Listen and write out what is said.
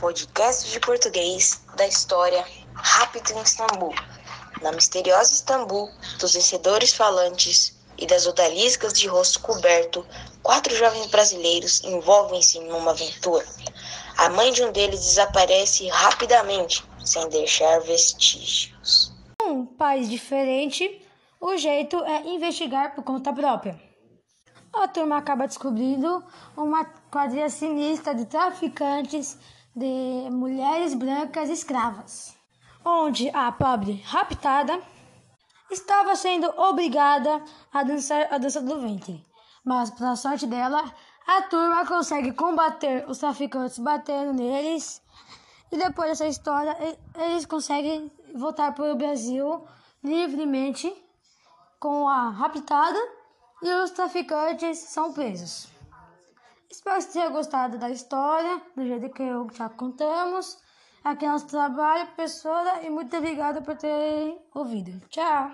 podcast de português da história Rápido em Istambul. Na misteriosa Istambul, dos vencedores falantes e das odaliscas de rosto coberto, quatro jovens brasileiros envolvem-se numa aventura. A mãe de um deles desaparece rapidamente, sem deixar vestígios. Um país diferente, o jeito é investigar por conta própria. A turma acaba descobrindo uma quadrilha sinistra de traficantes de mulheres brancas escravas, onde a pobre raptada estava sendo obrigada a dançar a dança do ventre. Mas, para sorte dela, a turma consegue combater os traficantes batendo neles. E depois dessa história, eles conseguem voltar para o Brasil livremente com a raptada e os traficantes são presos. Espero que tenha gostado da história, do jeito que eu já contamos. Aqui é nosso trabalho, professora, e muito obrigada por terem ouvido. Tchau!